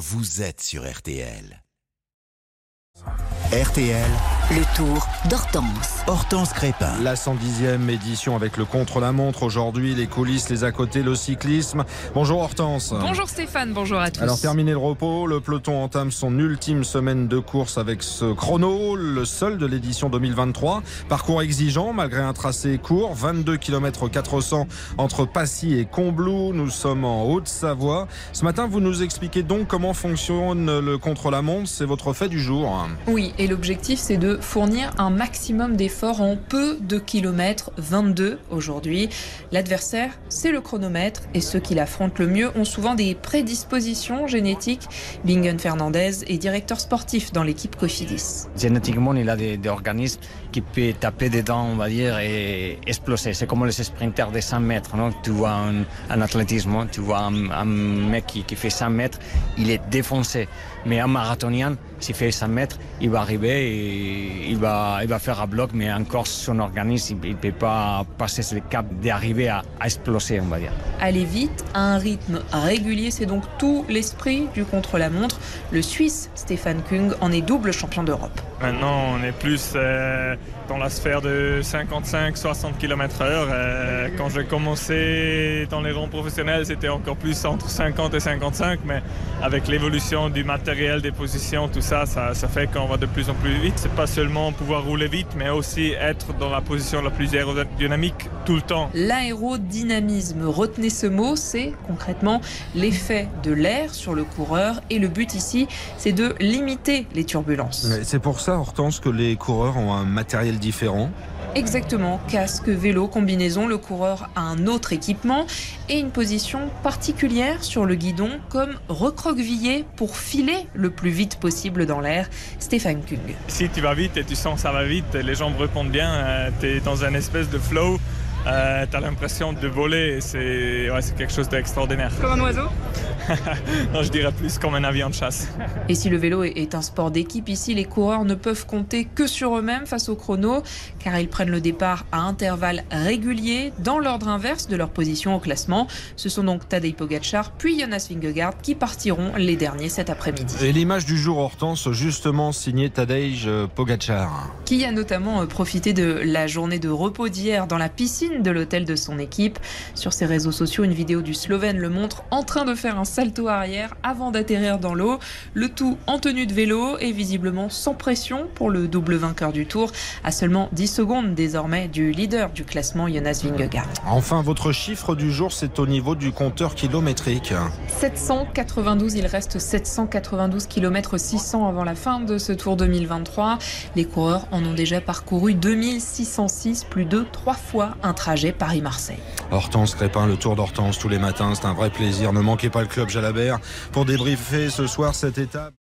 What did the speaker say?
vous êtes sur RTL. RTL, Le tour d'Hortense. Hortense Crépin. La 110e édition avec le contre-la-montre aujourd'hui, les coulisses, les à côté, le cyclisme. Bonjour Hortense. Bonjour Stéphane, bonjour à tous. Alors terminé le repos, le peloton entame son ultime semaine de course avec ce chrono, le seul de l'édition 2023. Parcours exigeant malgré un tracé court, 22 km 400 entre Passy et Combloux. Nous sommes en Haute-Savoie. Ce matin, vous nous expliquez donc comment fonctionne le contre-la-montre. C'est votre fait du jour. Oui, et l'objectif c'est de fournir un maximum d'efforts en peu de kilomètres, 22 aujourd'hui. L'adversaire, c'est le chronomètre et ceux qui l'affrontent le mieux ont souvent des prédispositions génétiques. Bingen Fernandez est directeur sportif dans l'équipe Cofidis. Génétiquement, il a des, organismes qui peuvent taper dedans, on va dire, et exploser. C'est comme les sprinters de 100 mètres. Non? Tu vois un, un athlétisme, tu vois un, un mec qui, qui, fait 100 mètres, il est défoncé. Mais un marathonien, s'il fait 100 mètres, il va arriver et il va, il va faire un bloc, mais encore son organisme, il ne peut pas passer ce cap d'arriver à, à exploser, on va dire. Aller vite, à un rythme régulier, c'est donc tout l'esprit du contre-la-montre. Le Suisse Stéphane Kung en est double champion d'Europe. Maintenant, on est plus euh, dans la sphère de 55-60 km/h. Euh, quand j'ai commencé dans les rangs professionnels, c'était encore plus entre 50 et 55, mais avec l'évolution du matériel, des positions, tout ça, ça, ça fait qu'on va de plus en plus vite. C'est pas seulement pouvoir rouler vite, mais aussi être dans la position la plus aérodynamique tout le temps. L'aérodynamisme, retenez ce mot, c'est concrètement l'effet de l'air sur le coureur et le but ici, c'est de limiter les turbulences. C'est pour ça, Hortense, que les coureurs ont un matériel différent Exactement, casque, vélo, combinaison, le coureur a un autre équipement et une position particulière sur le guidon comme recroquevillé pour filer le plus vite possible dans l'air. Stéphane Kung. Si tu vas vite et tu sens que ça va vite, les jambes répondent bien, euh, tu es dans un espèce de flow. Euh, tu as l'impression de voler c'est ouais, quelque chose d'extraordinaire. Comme un oiseau Non, je dirais plus comme un avion de chasse. Et si le vélo est un sport d'équipe, ici les coureurs ne peuvent compter que sur eux-mêmes face au chrono, car ils prennent le départ à intervalles réguliers dans l'ordre inverse de leur position au classement. Ce sont donc Tadej Pogacar puis Jonas Vingegaard qui partiront les derniers cet après-midi. Et l'image du jour Hortense, justement signée Tadej Pogacar. Qui a notamment profité de la journée de repos d'hier dans la piscine de l'hôtel de son équipe. Sur ses réseaux sociaux, une vidéo du Slovène le montre en train de faire un salto arrière avant d'atterrir dans l'eau. Le tout en tenue de vélo et visiblement sans pression pour le double vainqueur du tour, à seulement 10 secondes désormais du leader du classement Jonas Vingegaard. Enfin, votre chiffre du jour, c'est au niveau du compteur kilométrique. 792, il reste 792 km 600 avant la fin de ce tour 2023. Les coureurs en ont déjà parcouru 2606, plus de trois fois un trajet Paris-Marseille. Hortense Crépin, le tour d'Hortense tous les matins, c'est un vrai plaisir. Ne manquez pas le club Jalabert pour débriefer ce soir cette étape.